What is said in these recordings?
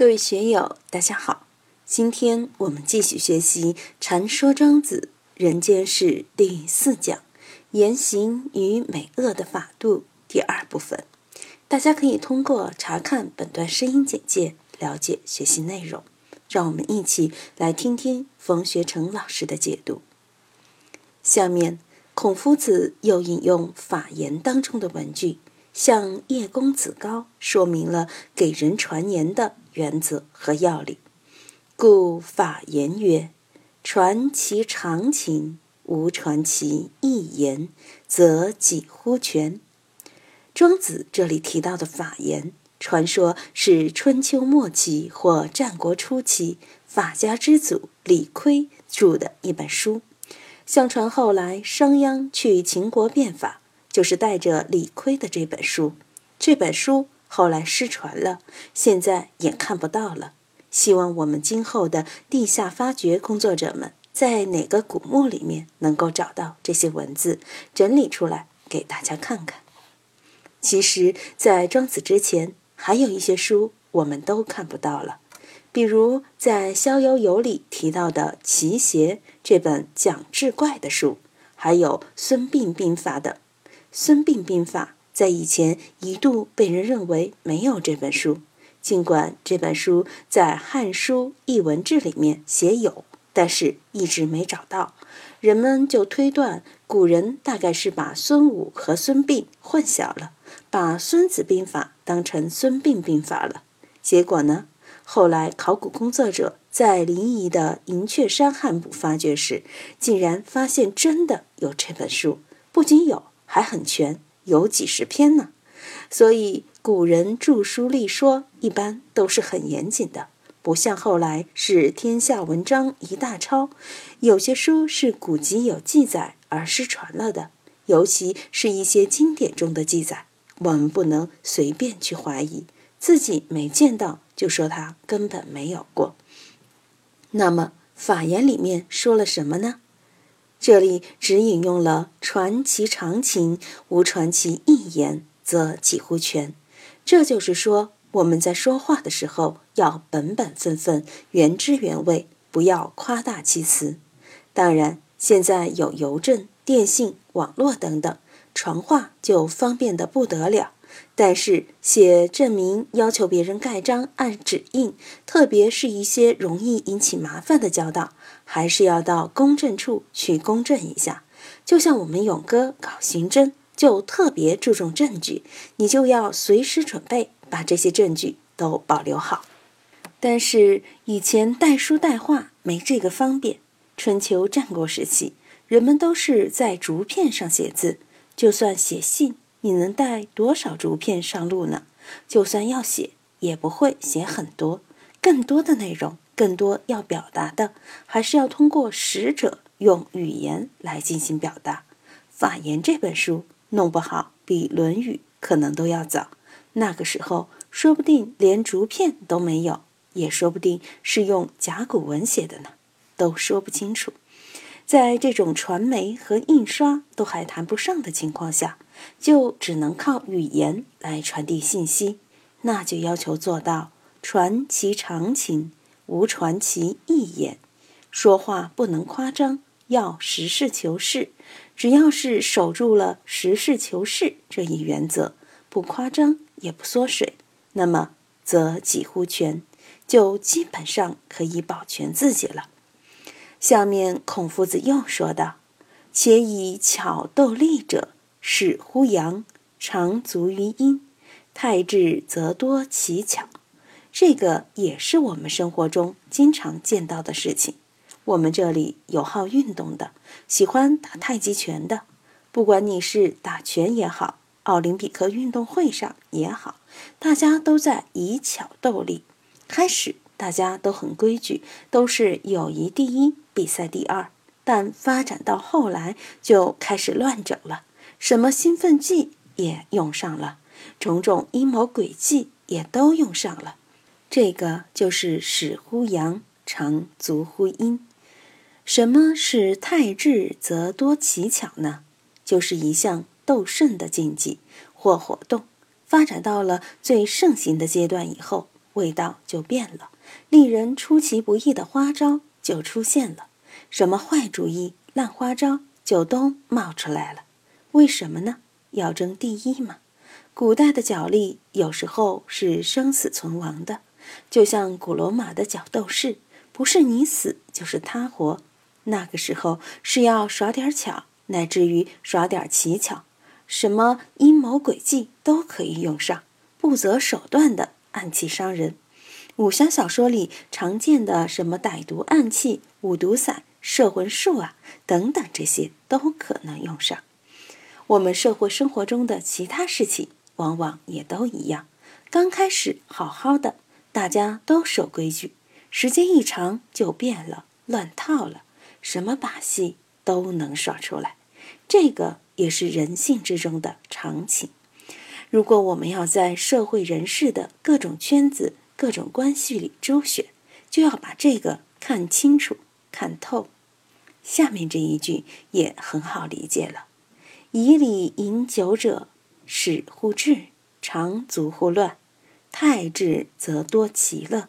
各位学友，大家好！今天我们继续学习《禅说庄子人间世》第四讲“言行与美恶的法度”第二部分。大家可以通过查看本段声音简介了解学习内容。让我们一起来听听冯学成老师的解读。下面，孔夫子又引用《法言》当中的文句。向叶公子高说明了给人传言的原则和要领，故法言曰：“传其常情，无传其一言，则几乎全。”庄子这里提到的法言，传说是春秋末期或战国初期法家之祖李悝著的一本书。相传后来商鞅去秦国变法。就是带着李悝的这本书，这本书后来失传了，现在也看不到了。希望我们今后的地下发掘工作者们，在哪个古墓里面能够找到这些文字，整理出来给大家看看。其实，在庄子之前，还有一些书我们都看不到了，比如在《逍遥游》里提到的《奇邪》这本讲志怪的书，还有孙膑兵法的。孙膑兵法在以前一度被人认为没有这本书，尽管这本书在《汉书艺文志》里面写有，但是一直没找到。人们就推断古人大概是把孙武和孙膑混淆了，把《孙子兵法》当成孙膑兵法了。结果呢，后来考古工作者在临沂的银雀山汉墓发掘时，竟然发现真的有这本书，不仅有。还很全，有几十篇呢。所以古人著书立说一般都是很严谨的，不像后来是天下文章一大抄。有些书是古籍有记载而失传了的，尤其是一些经典中的记载，我们不能随便去怀疑，自己没见到就说它根本没有过。那么法言里面说了什么呢？这里只引用了“传其常情，无传其一言，则几乎全”。这就是说，我们在说话的时候要本本分分、原汁原味，不要夸大其词。当然，现在有邮政、电信、网络等等，传话就方便得不得了。但是写证明要求别人盖章按指印，特别是一些容易引起麻烦的交道，还是要到公证处去公证一下。就像我们勇哥搞刑侦，就特别注重证据，你就要随时准备把这些证据都保留好。但是以前带书带画没这个方便，春秋战国时期，人们都是在竹片上写字，就算写信。你能带多少竹片上路呢？就算要写，也不会写很多。更多的内容，更多要表达的，还是要通过使者用语言来进行表达。《法言》这本书弄不好，比《论语》可能都要早。那个时候，说不定连竹片都没有，也说不定是用甲骨文写的呢，都说不清楚。在这种传媒和印刷都还谈不上的情况下，就只能靠语言来传递信息，那就要求做到传其常情，无传其意言。说话不能夸张，要实事求是。只要是守住了实事求是这一原则，不夸张也不缩水，那么则几乎全，就基本上可以保全自己了。下面孔夫子又说道：“且以巧斗利者，始乎阳，常足于阴。太治则多奇巧。”这个也是我们生活中经常见到的事情。我们这里有好运动的，喜欢打太极拳的，不管你是打拳也好，奥林匹克运动会上也好，大家都在以巧斗力。开始。大家都很规矩，都是友谊第一，比赛第二。但发展到后来，就开始乱整了，什么兴奋剂也用上了，种种阴谋诡计也都用上了。这个就是始乎阳，长足乎阴。什么是太智则多奇巧呢？就是一项斗胜的禁忌或活动，发展到了最盛行的阶段以后。味道就变了，令人出其不意的花招就出现了，什么坏主意、烂花招就都冒出来了。为什么呢？要争第一嘛。古代的角力有时候是生死存亡的，就像古罗马的角斗士，不是你死就是他活。那个时候是要耍点巧，乃至于耍点奇巧，什么阴谋诡计都可以用上，不择手段的暗器伤人。武侠小说里常见的什么歹毒暗器、五毒散、摄魂术啊等等，这些都可能用上。我们社会生活中的其他事情，往往也都一样。刚开始好好的，大家都守规矩，时间一长就变了，乱套了。什么把戏都能耍出来，这个也是人性之中的常情。如果我们要在社会人士的各种圈子、各种关系里周旋，就要把这个看清楚、看透。下面这一句也很好理解了：“以礼饮酒者，使乎智，常足乎乱；太智则多其乐。”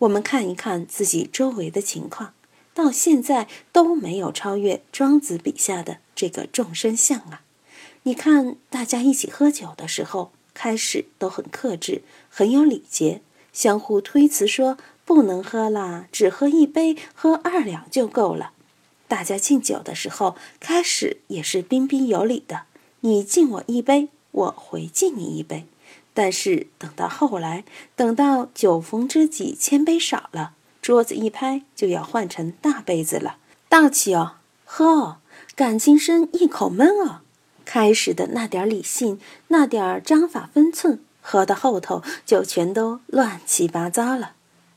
我们看一看自己周围的情况。到现在都没有超越庄子笔下的这个众生相啊！你看，大家一起喝酒的时候，开始都很克制，很有礼节，相互推辞说不能喝啦，只喝一杯，喝二两就够了。大家敬酒的时候，开始也是彬彬有礼的，你敬我一杯，我回敬你一杯。但是等到后来，等到酒逢知己千杯少了。桌子一拍，就要换成大杯子了。大气哦，喝哦，感情深一口闷哦。开始的那点理性，那点章法分寸，喝到后头就全都乱七八糟了。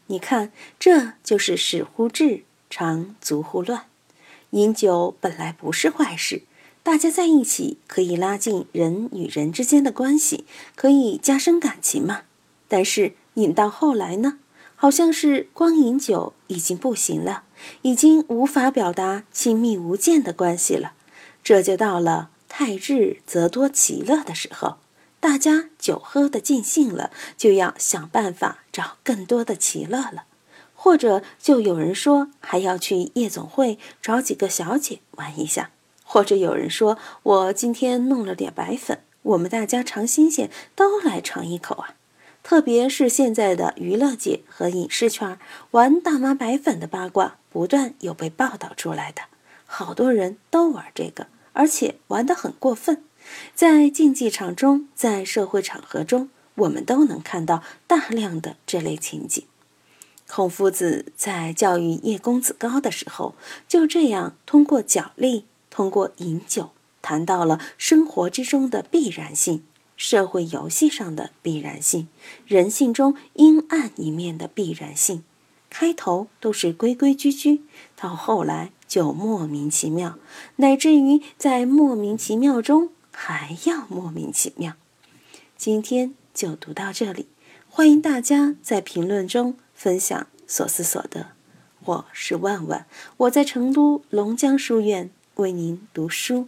你看，这就是使乎智，常足乎乱。饮酒本来不是坏事，大家在一起可以拉近人与人之间的关系，可以加深感情嘛。但是饮到后来呢？好像是光饮酒已经不行了，已经无法表达亲密无间的关系了。这就到了太日则多其乐的时候，大家酒喝的尽兴了，就要想办法找更多的其乐了。或者就有人说还要去夜总会找几个小姐玩一下，或者有人说我今天弄了点白粉，我们大家尝新鲜，都来尝一口啊。特别是现在的娱乐界和影视圈玩大妈白粉的八卦不断有被报道出来的，好多人都玩这个，而且玩得很过分。在竞技场中，在社会场合中，我们都能看到大量的这类情景。孔夫子在教育叶公子高的时候，就这样通过角力，通过饮酒，谈到了生活之中的必然性。社会游戏上的必然性，人性中阴暗一面的必然性，开头都是规规矩矩，到后来就莫名其妙，乃至于在莫名其妙中还要莫名其妙。今天就读到这里，欢迎大家在评论中分享所思所得。我是万万，我在成都龙江书院为您读书。